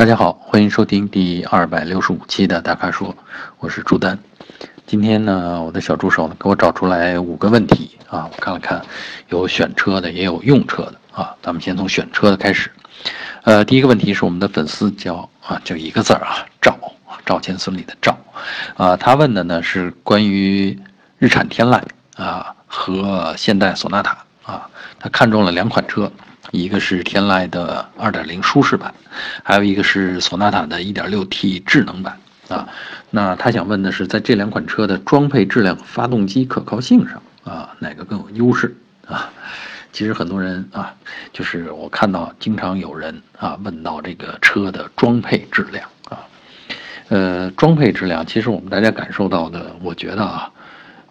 大家好，欢迎收听第二百六十五期的大咖说，我是朱丹。今天呢，我的小助手呢给我找出来五个问题啊，我看了看，有选车的，也有用车的啊。咱们先从选车的开始。呃，第一个问题是我们的粉丝叫啊，就一个字儿啊，赵，赵钱孙李的赵，啊，他问的呢是关于日产天籁啊和现代索纳塔啊，他看中了两款车。一个是天籁的2.0舒适版，还有一个是索纳塔的 1.6T 智能版啊。那他想问的是，在这两款车的装配质量、发动机可靠性上啊，哪个更有优势啊？其实很多人啊，就是我看到经常有人啊问到这个车的装配质量啊，呃，装配质量，其实我们大家感受到的，我觉得啊，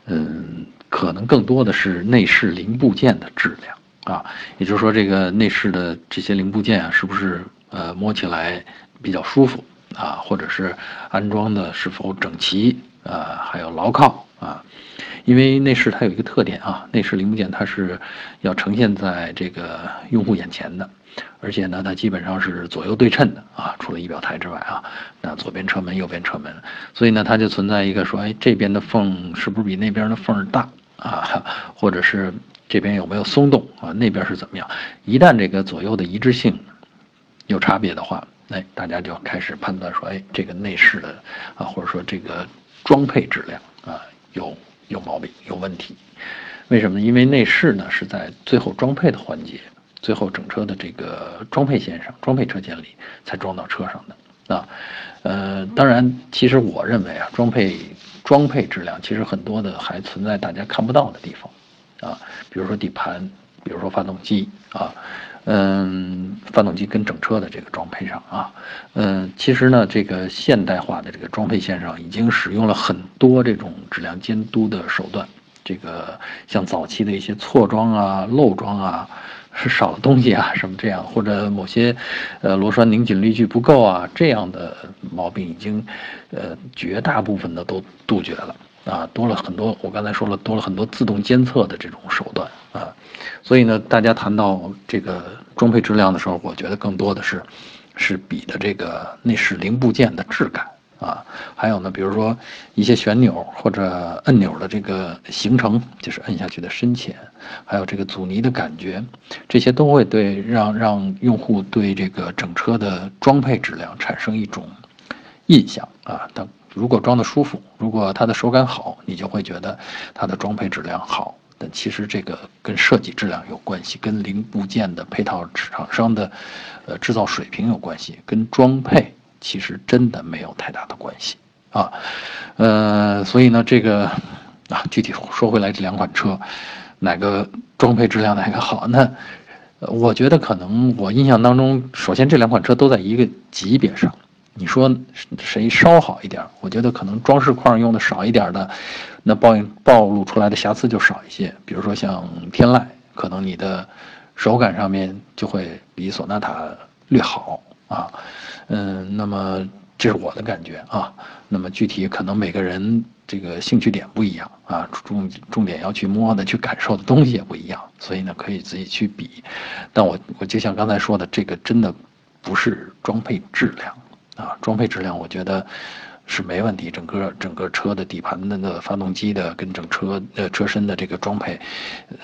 嗯，可能更多的是内饰零部件的质量。啊，也就是说，这个内饰的这些零部件啊，是不是呃摸起来比较舒服啊？或者是安装的是否整齐啊？还有牢靠啊？因为内饰它有一个特点啊，内饰零部件它是要呈现在这个用户眼前的，而且呢，它基本上是左右对称的啊，除了仪表台之外啊，那左边车门、右边车门，所以呢，它就存在一个说，哎，这边的缝是不是比那边的缝大啊？或者是？这边有没有松动啊？那边是怎么样？一旦这个左右的一致性有差别的话，哎，大家就开始判断说，哎，这个内饰的啊，或者说这个装配质量啊，有有毛病，有问题。为什么呢？因为内饰呢是在最后装配的环节，最后整车的这个装配线上、装配车间里才装到车上的啊。呃，当然，其实我认为啊，装配装配质量其实很多的还存在大家看不到的地方。啊，比如说底盘，比如说发动机啊，嗯，发动机跟整车的这个装配上啊，嗯，其实呢，这个现代化的这个装配线上已经使用了很多这种质量监督的手段，这个像早期的一些错装啊、漏装啊，是少了东西啊什么这样，或者某些呃螺栓拧紧力矩不够啊这样的毛病，已经呃绝大部分的都杜绝了。啊，多了很多，我刚才说了，多了很多自动监测的这种手段啊，所以呢，大家谈到这个装配质量的时候，我觉得更多的是，是比的这个内饰零部件的质感啊，还有呢，比如说一些旋钮或者按钮的这个行程，就是摁下去的深浅，还有这个阻尼的感觉，这些都会对让让用户对这个整车的装配质量产生一种印象啊，等。如果装的舒服，如果它的手感好，你就会觉得它的装配质量好。但其实这个跟设计质量有关系，跟零部件的配套厂商的，呃制造水平有关系，跟装配其实真的没有太大的关系啊。呃，所以呢，这个啊，具体说回来，这两款车哪个装配质量哪个好？那我觉得可能我印象当中，首先这两款车都在一个级别上。你说谁稍好一点？我觉得可能装饰框用的少一点的，那暴暴露出来的瑕疵就少一些。比如说像天籁，可能你的手感上面就会比索纳塔略好啊。嗯，那么这是我的感觉啊。那么具体可能每个人这个兴趣点不一样啊，重重点要去摸的、去感受的东西也不一样，所以呢可以自己去比。但我我就像刚才说的，这个真的不是装配质量。啊，装配质量我觉得是没问题，整个整个车的底盘的那发动机的跟整车呃车身的这个装配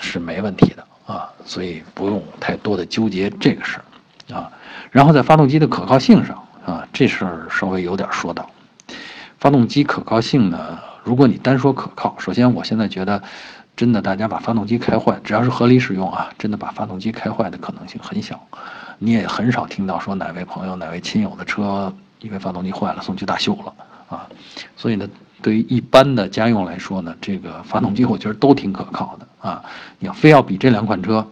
是没问题的啊，所以不用太多的纠结这个事儿啊。然后在发动机的可靠性上啊，这事儿稍微有点说到。发动机可靠性呢，如果你单说可靠，首先我现在觉得真的大家把发动机开坏，只要是合理使用啊，真的把发动机开坏的可能性很小，你也很少听到说哪位朋友哪位亲友的车。因为发动机坏了，送去大修了啊，所以呢，对于一般的家用来说呢，这个发动机我觉得都挺可靠的啊。你要非要比这两款车，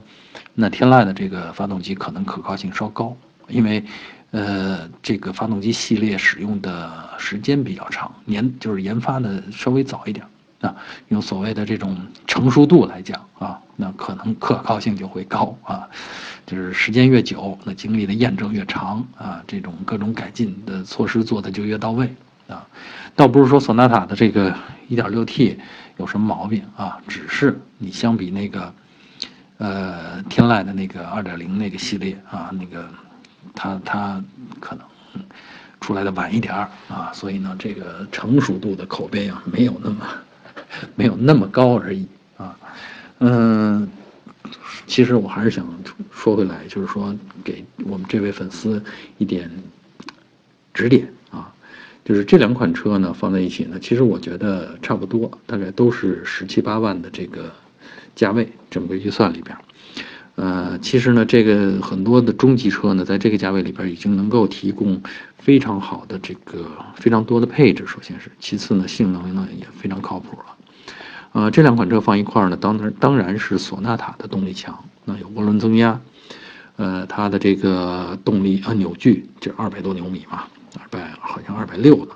那天籁的这个发动机可能可靠性稍高，因为，呃，这个发动机系列使用的时间比较长，年就是研发的稍微早一点。啊，用所谓的这种成熟度来讲啊，那可能可靠性就会高啊，就是时间越久，那经历的验证越长啊，这种各种改进的措施做的就越到位啊。倒不是说索纳塔的这个 1.6T 有什么毛病啊，只是你相比那个，呃，天籁的那个2.0那个系列啊，那个它它可能出来的晚一点儿啊，所以呢，这个成熟度的口碑啊，没有那么 没有那么高而已啊。嗯，其实我还是想说回来，就是说给我们这位粉丝一点指点啊，就是这两款车呢放在一起呢，其实我觉得差不多，大概都是十七八万的这个价位，这么个预算里边。呃，其实呢，这个很多的中级车呢，在这个价位里边已经能够提供非常好的这个非常多的配置。首先是，其次呢，性能呢也非常靠谱了。呃，这两款车放一块儿呢，当然当然是索纳塔的动力强，那有涡轮增压，呃，它的这个动力啊扭矩这二百多牛米嘛，二百好像二百六呢。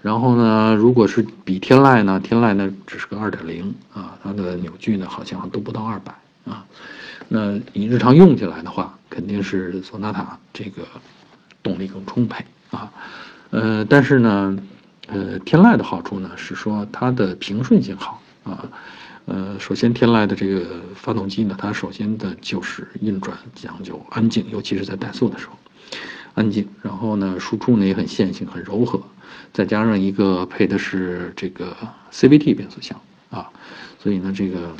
然后呢，如果是比天籁呢，天籁呢只是个二点零啊，它的扭矩呢好像都不到二百啊。那你日常用起来的话，肯定是索纳塔这个动力更充沛啊，呃，但是呢，呃，天籁的好处呢是说它的平顺性好啊，呃，首先天籁的这个发动机呢，它首先的就是运转讲究安静，尤其是在怠速的时候，安静，然后呢，输出呢也很线性，很柔和，再加上一个配的是这个 CVT 变速箱啊。所以呢，这个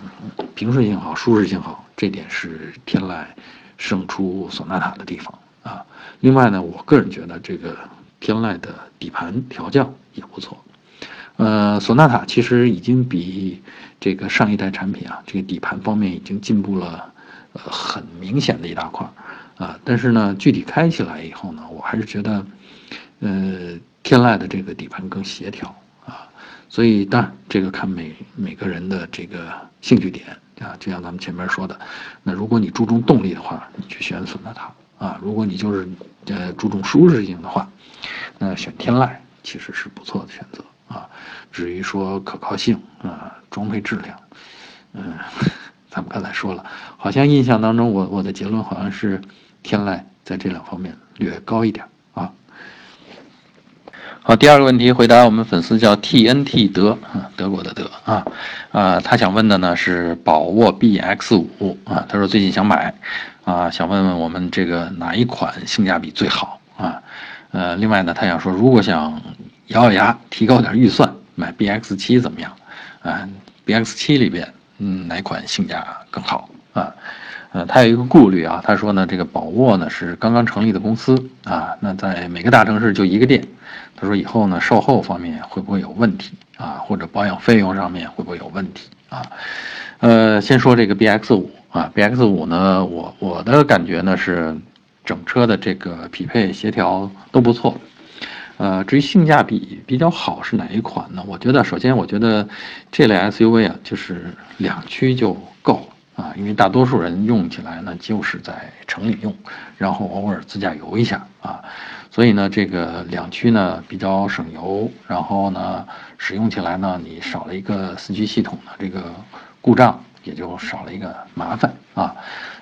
平顺性好，舒适性好，这点是天籁胜出索纳塔的地方啊。另外呢，我个人觉得这个天籁的底盘调教也不错。呃，索纳塔其实已经比这个上一代产品啊，这个底盘方面已经进步了，呃，很明显的一大块啊。但是呢，具体开起来以后呢，我还是觉得，呃，天籁的这个底盘更协调啊。所以，当然，这个看每每个人的这个兴趣点啊，就像咱们前面说的，那如果你注重动力的话，你去选索纳塔啊；如果你就是呃注重舒适性的话，那选天籁其实是不错的选择啊。至于说可靠性啊、装配质量，嗯，咱们刚才说了，好像印象当中，我我的结论好像是天籁在这两方面略高一点啊。好，第二个问题回答我们粉丝叫 T N T 德啊，德国的德啊，啊，他想问的呢是宝沃 B X 五啊，他说最近想买，啊，想问问我们这个哪一款性价比最好啊？呃，另外呢，他想说如果想咬咬牙提高点预算买 B X 七怎么样？啊，B X 七里边嗯哪款性价更好啊？呃，他有一个顾虑啊，他说呢这个宝沃呢是刚刚成立的公司啊，那在每个大城市就一个店。他说：“以后呢，售后方面会不会有问题啊？或者保养费用上面会不会有问题啊？呃，先说这个 B X 五啊，B X 五呢，我我的感觉呢是，整车的这个匹配协调都不错。呃，至于性价比比较好是哪一款呢？我觉得，首先我觉得这类 S U V 啊，就是两驱就够啊，因为大多数人用起来呢就是在城里用，然后偶尔自驾游一下啊。”所以呢，这个两驱呢比较省油，然后呢使用起来呢，你少了一个四驱系统的这个故障，也就少了一个麻烦啊。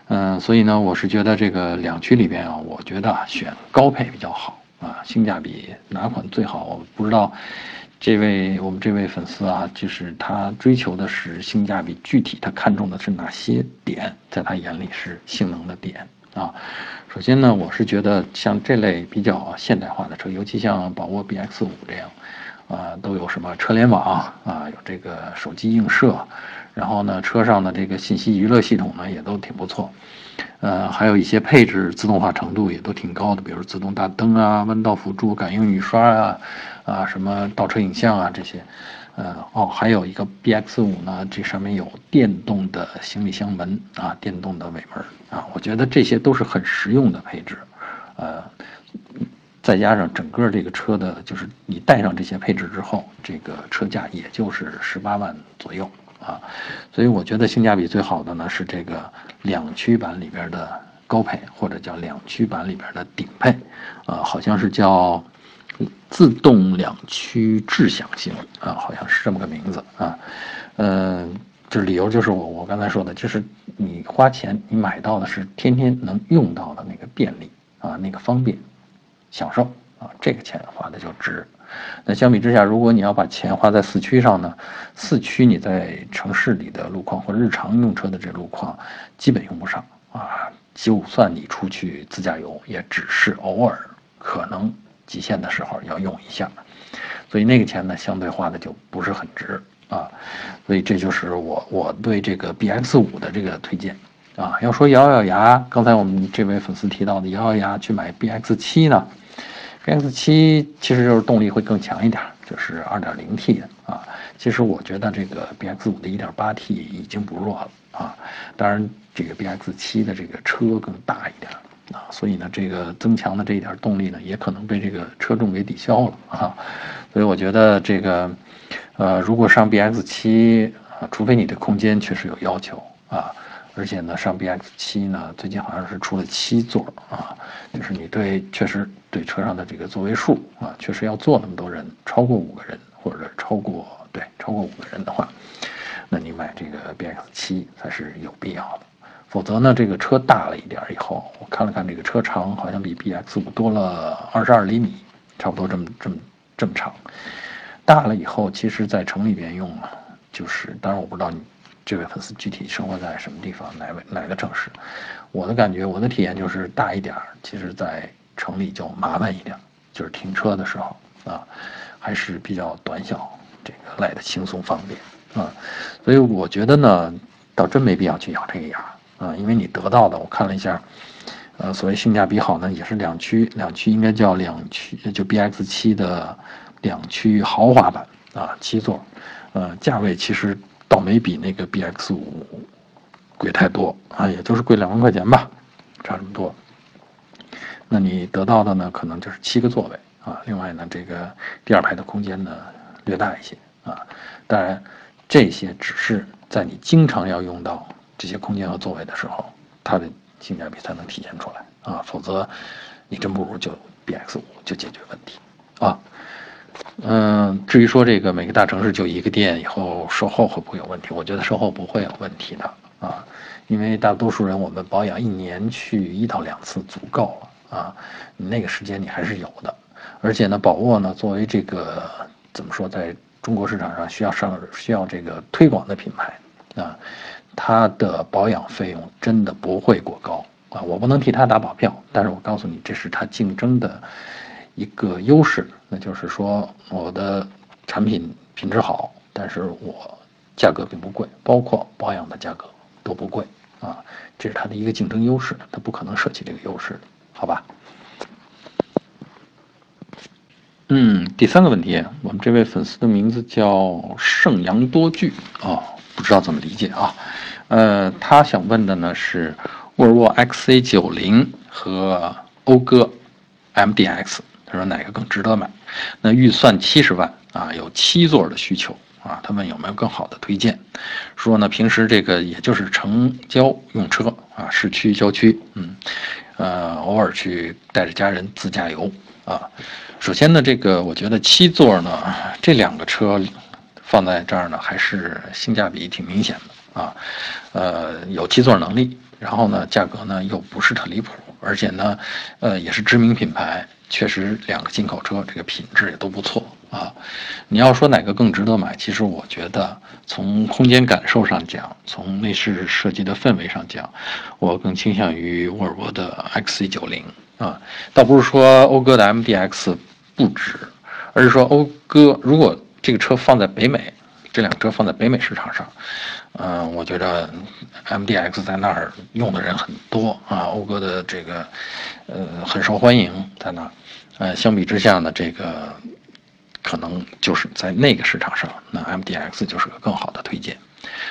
嗯，所以呢，我是觉得这个两驱里边啊，我觉得选高配比较好啊，性价比哪款最好？我不知道，这位我们这位粉丝啊，就是他追求的是性价比，具体他看中的是哪些点，在他眼里是性能的点啊？首先呢，我是觉得像这类比较现代化的车，尤其像宝沃 BX 五这样，啊，都有什么车联网啊，有这个手机映射，然后呢，车上的这个信息娱乐系统呢也都挺不错，呃，还有一些配置自动化程度也都挺高的，比如自动大灯啊、弯道辅助、感应雨刷啊，啊，什么倒车影像啊这些。呃哦，还有一个 B X 五呢，这上面有电动的行李箱门啊，电动的尾门啊，我觉得这些都是很实用的配置，呃，再加上整个这个车的，就是你带上这些配置之后，这个车价也就是十八万左右啊，所以我觉得性价比最好的呢是这个两驱版里边的高配，或者叫两驱版里边的顶配，呃，好像是叫。自动两驱智享型啊，好像是这么个名字啊，嗯，这理由就是我我刚才说的，就是你花钱你买到的是天天能用到的那个便利啊，那个方便，享受啊，这个钱花的就值。那相比之下，如果你要把钱花在四驱上呢，四驱你在城市里的路况或日常用车的这路况基本用不上啊，就算你出去自驾游，也只是偶尔可能。极限的时候要用一下，所以那个钱呢，相对花的就不是很值啊。所以这就是我我对这个 BX 五的这个推荐啊。要说咬咬牙，刚才我们这位粉丝提到的咬咬牙去买 BX 七呢，BX 七其实就是动力会更强一点，就是 2.0T 的啊。其实我觉得这个 BX 五的 1.8T 已经不弱了啊。当然，这个 BX 七的这个车更大一点。啊，所以呢，这个增强的这一点动力呢，也可能被这个车重给抵消了啊。所以我觉得这个，呃，如果上 BX 七啊，除非你的空间确实有要求啊，而且呢，上 BX 七呢，最近好像是出了七座啊，就是你对确实对车上的这个座位数啊，确实要坐那么多人，超过五个人或者超过对超过五个人的话，那你买这个 BX 七才是有必要的。否则呢，这个车大了一点以后，我看了看这个车长，好像比 BX 五多了二十二厘米，差不多这么这么这么长。大了以后，其实在城里边用啊，就是当然我不知道你这位粉丝具体生活在什么地方，哪位哪个城市。我的感觉，我的体验就是大一点儿，其实在城里就麻烦一点，就是停车的时候啊，还是比较短小，这个来的轻松方便啊。所以我觉得呢，倒真没必要去咬这个牙。啊，因为你得到的，我看了一下，呃，所谓性价比好呢，也是两驱，两驱应该叫两驱，就 B X 七的两驱豪华版啊，七座，呃，价位其实倒没比那个 B X 五贵太多啊，也就是贵两万块钱吧，差这么多。那你得到的呢，可能就是七个座位啊，另外呢，这个第二排的空间呢略大一些啊，当然这些只是在你经常要用到。这些空间和座位的时候，它的性价比才能体现出来啊，否则你真不如就 B X 五就解决问题啊。嗯，至于说这个每个大城市就一个店，以后售后会不会有问题？我觉得售后不会有问题的啊，因为大多数人我们保养一年去一到两次足够了啊，你那个时间你还是有的。而且呢，宝沃呢作为这个怎么说，在中国市场上需要上需要这个推广的品牌啊。它的保养费用真的不会过高啊！我不能替他打保票，但是我告诉你，这是它竞争的一个优势，那就是说我的产品品质好，但是我价格并不贵，包括保养的价格都不贵啊，这是它的一个竞争优势，它不可能舍弃这个优势，好吧？嗯，第三个问题，我们这位粉丝的名字叫盛阳多聚啊。不知道怎么理解啊，呃，他想问的呢是沃尔沃 XC90 和讴歌 MDX，他说哪个更值得买？那预算七十万啊，有七座的需求啊，他问有没有更好的推荐？说呢，平时这个也就是城郊用车啊，市区郊区，嗯，呃，偶尔去带着家人自驾游啊。首先呢，这个我觉得七座呢，这两个车。放在这儿呢，还是性价比挺明显的啊，呃，有七座能力，然后呢，价格呢又不是特离谱，而且呢，呃，也是知名品牌，确实两个进口车这个品质也都不错啊。你要说哪个更值得买，其实我觉得从空间感受上讲，从内饰设计的氛围上讲，我更倾向于沃尔沃的 XC90 啊，倒不是说讴歌的 MDX 不值，而是说讴歌如果。这个车放在北美，这辆车放在北美市场上，嗯，我觉得 MDX 在那儿用的人很多啊，讴歌的这个呃很受欢迎在那儿，呃，相比之下呢，这个可能就是在那个市场上，那 MDX 就是个更好的推荐。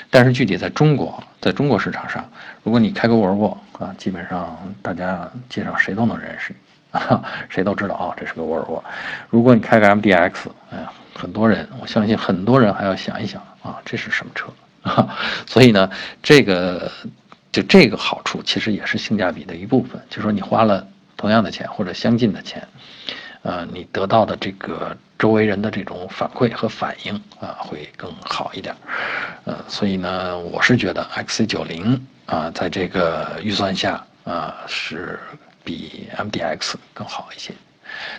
但是具体在中国，在中国市场上，如果你开个沃尔沃啊，基本上大家街上谁都能认识，啊，谁都知道啊，这是个沃尔沃。如果你开个 MDX，哎呀。很多人，我相信很多人还要想一想啊，这是什么车啊？所以呢，这个就这个好处其实也是性价比的一部分，就是说你花了同样的钱或者相近的钱，呃，你得到的这个周围人的这种反馈和反应啊，会更好一点。呃，所以呢，我是觉得 XC90 啊，在这个预算下啊，是比 MDX 更好一些。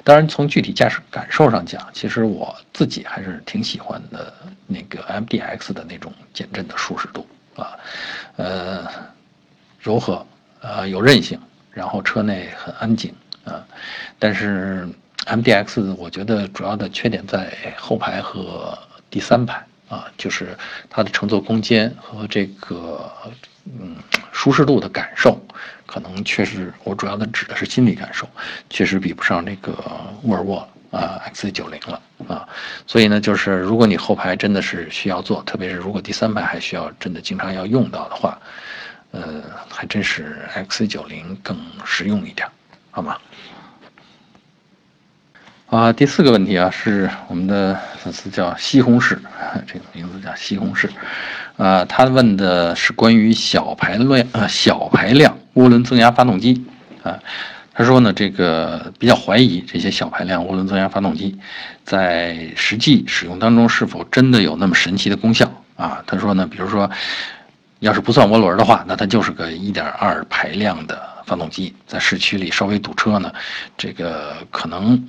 当然，从具体驾驶感受上讲，其实我自己还是挺喜欢的那个 MDX 的那种减震的舒适度啊，呃，柔和，呃，有韧性，然后车内很安静啊。但是 MDX 我觉得主要的缺点在后排和第三排啊，就是它的乘坐空间和这个嗯舒适度的感受，可能确实我主要的指的是心理感受，确实比不上这个沃尔沃啊 XC90 了啊。所以呢，就是如果你后排真的是需要坐，特别是如果第三排还需要真的经常要用到的话，呃，还真是 XC90 更实用一点，好吗？啊，第四个问题啊，是我们的粉丝叫西红柿，这个名字叫西红柿，啊，他问的是关于小排量呃小排量涡轮增压发动机，啊，他说呢，这个比较怀疑这些小排量涡轮增压发动机在实际使用当中是否真的有那么神奇的功效啊？他说呢，比如说，要是不算涡轮的话，那它就是个1.2排量的发动机，在市区里稍微堵车呢，这个可能。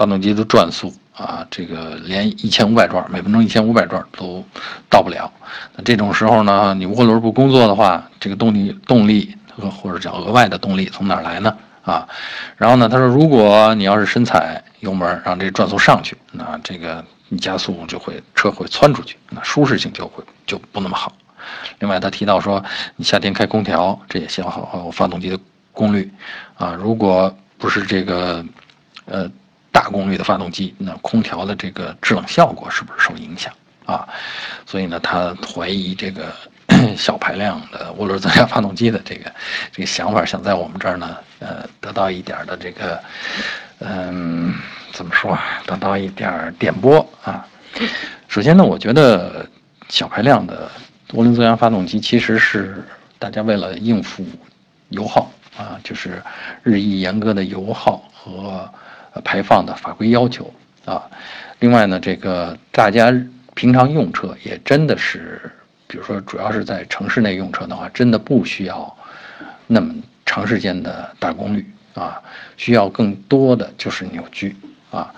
发动机的转速啊，这个连一千五百转每分钟一千五百转都到不了。那这种时候呢，你涡轮不工作的话，这个动力动力或者叫额外的动力从哪来呢？啊，然后呢，他说，如果你要是深踩油门，让这转速上去，那这个你加速就会车会窜出去，那舒适性就会就不那么好。另外，他提到说，你夏天开空调，这也消耗发动机的功率啊。如果不是这个，呃。大功率的发动机，那空调的这个制冷效果是不是受影响啊？所以呢，他怀疑这个 小排量的涡轮增压发动机的这个这个想法，想在我们这儿呢，呃，得到一点的这个，嗯，怎么说啊？得到一点点拨啊。首先呢，我觉得小排量的涡轮增压发动机其实是大家为了应付油耗啊，就是日益严格的油耗和。排放的法规要求啊，另外呢，这个大家平常用车也真的是，比如说主要是在城市内用车的话，真的不需要那么长时间的大功率啊，需要更多的就是扭矩啊。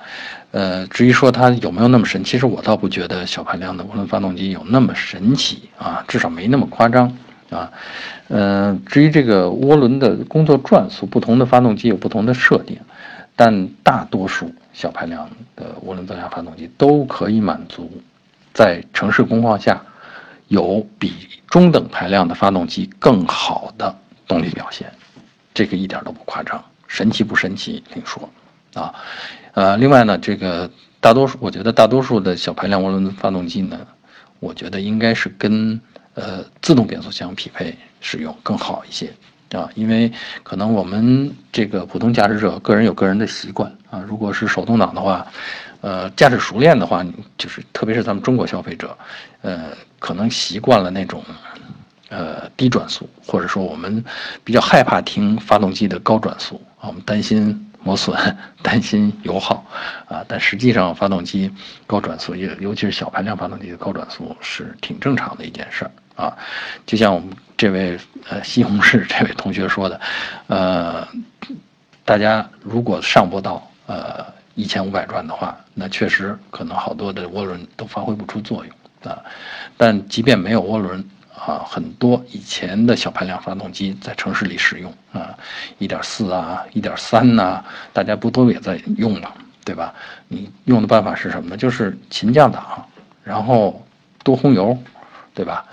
呃，至于说它有没有那么神，其实我倒不觉得小排量的涡轮发动机有那么神奇啊，至少没那么夸张啊。嗯，至于这个涡轮的工作转速，不同的发动机有不同的设定。但大多数小排量的涡轮增压发动机都可以满足在城市工况下有比中等排量的发动机更好的动力表现，这个一点都不夸张，神奇不神奇另说啊。呃，另外呢，这个大多数我觉得大多数的小排量涡轮发动机呢，我觉得应该是跟呃自动变速箱匹配使用更好一些。啊，因为可能我们这个普通驾驶者个人有个人的习惯啊，如果是手动挡的话，呃，驾驶熟练的话，就是特别是咱们中国消费者，呃，可能习惯了那种，呃，低转速，或者说我们比较害怕听发动机的高转速啊，我们担心磨损，担心油耗啊，但实际上发动机高转速，尤尤其是小排量发动机的高转速是挺正常的一件事儿。啊，就像我们这位呃西红柿这位同学说的，呃，大家如果上不到呃一千五百转的话，那确实可能好多的涡轮都发挥不出作用啊。但即便没有涡轮啊，很多以前的小排量发动机在城市里使用啊，一点四啊，一点三呐，大家不都也在用吗？对吧？你用的办法是什么呢？就是勤降档，然后多轰油，对吧？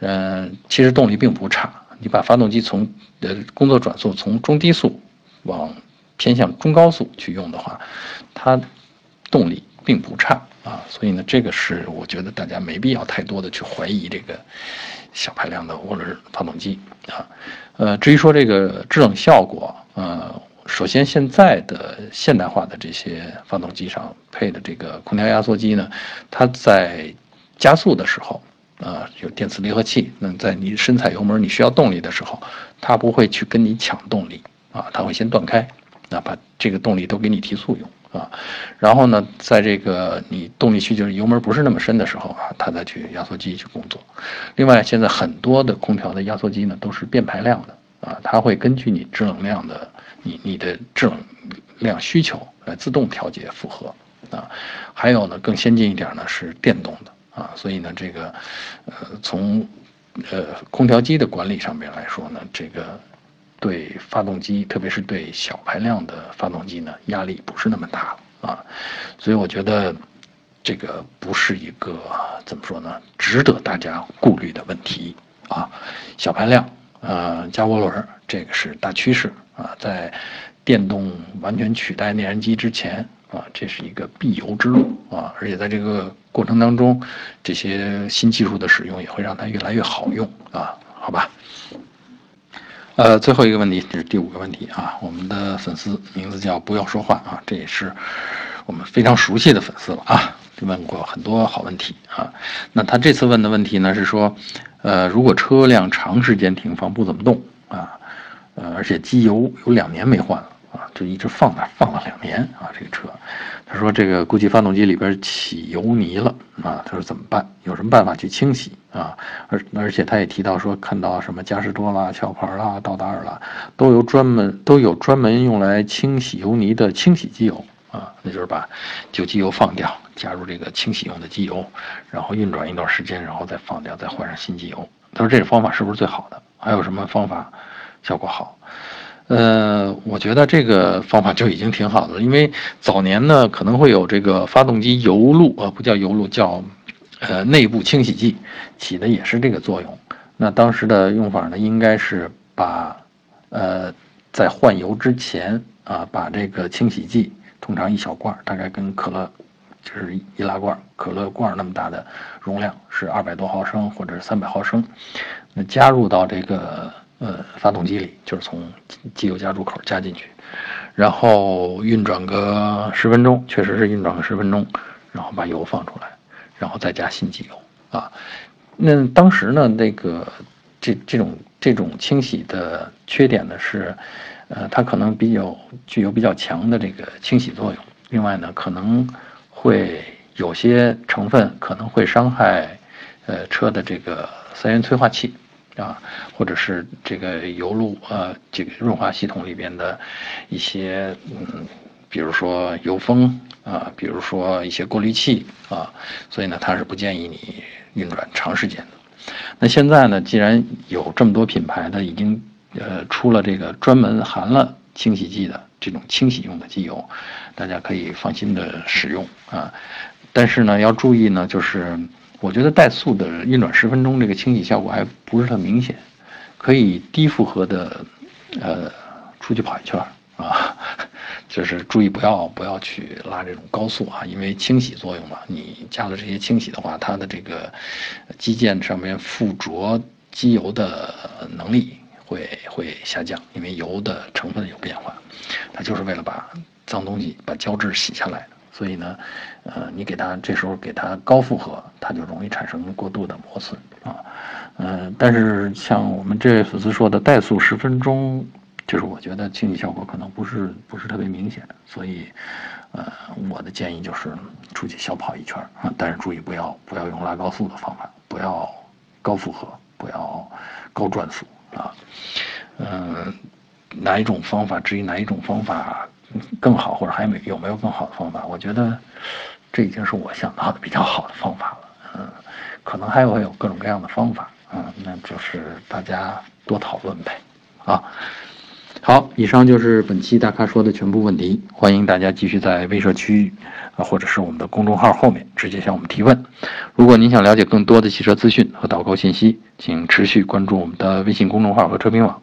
嗯，其实动力并不差。你把发动机从呃工作转速从中低速往偏向中高速去用的话，它动力并不差啊。所以呢，这个是我觉得大家没必要太多的去怀疑这个小排量的涡轮发动机啊。呃，至于说这个制冷效果，呃，首先现在的现代化的这些发动机上配的这个空调压缩机呢，它在加速的时候。啊，有电磁离合器。那在你深踩油门，你需要动力的时候，它不会去跟你抢动力啊，它会先断开，那把这个动力都给你提速用啊。然后呢，在这个你动力需求油门不是那么深的时候啊，它再去压缩机去工作。另外，现在很多的空调的压缩机呢都是变排量的啊，它会根据你制冷量的你你的制冷量需求来自动调节负荷啊。还有呢，更先进一点呢是电动的。啊，所以呢，这个，呃，从，呃，空调机的管理上面来说呢，这个对发动机，特别是对小排量的发动机呢，压力不是那么大啊，所以我觉得这个不是一个怎么说呢，值得大家顾虑的问题啊。小排量，呃，加涡轮，这个是大趋势啊，在电动完全取代内燃机之前啊，这是一个必由之路啊，而且在这个过程当中，这些新技术的使用也会让它越来越好用啊，好吧。呃，最后一个问题，这是第五个问题啊。我们的粉丝名字叫不要说话啊，这也是我们非常熟悉的粉丝了啊，问过很多好问题啊。那他这次问的问题呢是说，呃，如果车辆长时间停放不怎么动啊，呃，而且机油有两年没换了。就一直放那放了两年啊，这个车，他说这个估计发动机里边起油泥了啊，他说怎么办？有什么办法去清洗啊？而而且他也提到说，看到什么嘉实多啦、壳牌啦、道达尔啦，都有专门都有专门用来清洗油泥的清洗机油啊，那就是把旧机油放掉，加入这个清洗用的机油，然后运转一段时间，然后再放掉，再换上新机油。他说这个方法是不是最好的？还有什么方法效果好？呃，我觉得这个方法就已经挺好的，因为早年呢可能会有这个发动机油路，呃，不叫油路，叫呃内部清洗剂，起的也是这个作用。那当时的用法呢，应该是把呃在换油之前啊，把这个清洗剂，通常一小罐，大概跟可乐就是易拉罐、可乐罐那么大的容量，是二百多毫升或者是三百毫升，那加入到这个。呃，发动机里就是从机油加注口加进去，然后运转个十分钟，确实是运转个十分钟，然后把油放出来，然后再加新机油啊。那当时呢，那个这这种这种清洗的缺点呢是，呃，它可能比较具有比较强的这个清洗作用。另外呢，可能会有些成分可能会伤害呃车的这个三元催化器。啊，或者是这个油路呃，这个润滑系统里边的一些嗯，比如说油封啊，比如说一些过滤器啊，所以呢，它是不建议你运转长时间的。那现在呢，既然有这么多品牌的已经呃出了这个专门含了清洗剂的这种清洗用的机油，大家可以放心的使用啊。但是呢，要注意呢，就是。我觉得怠速的运转十分钟，这个清洗效果还不是特明显，可以低负荷的，呃，出去跑一圈啊，就是注意不要不要去拉这种高速啊，因为清洗作用嘛，你加了这些清洗的话，它的这个机件上面附着机油的能力会会下降，因为油的成分有变化，它就是为了把脏东西把胶质洗下来的。所以呢，呃，你给它这时候给它高负荷，它就容易产生过度的磨损啊，嗯，但是像我们这位粉丝说的怠速十分钟，就是我觉得清洗效果可能不是不是特别明显，所以，呃，我的建议就是出去小跑一圈啊，但是注意不要不要用拉高速的方法，不要高负荷，不要高转速啊，嗯，哪一种方法？至于哪一种方法？更好，或者还没有没有更好的方法？我觉得这已经是我想到的比较好的方法了。嗯，可能还会有各种各样的方法。嗯，那就是大家多讨论呗。啊，好，以上就是本期大咖说的全部问题。欢迎大家继续在微社区啊，或者是我们的公众号后面直接向我们提问。如果您想了解更多的汽车资讯和导购信息，请持续关注我们的微信公众号和车评网。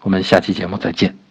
我们下期节目再见。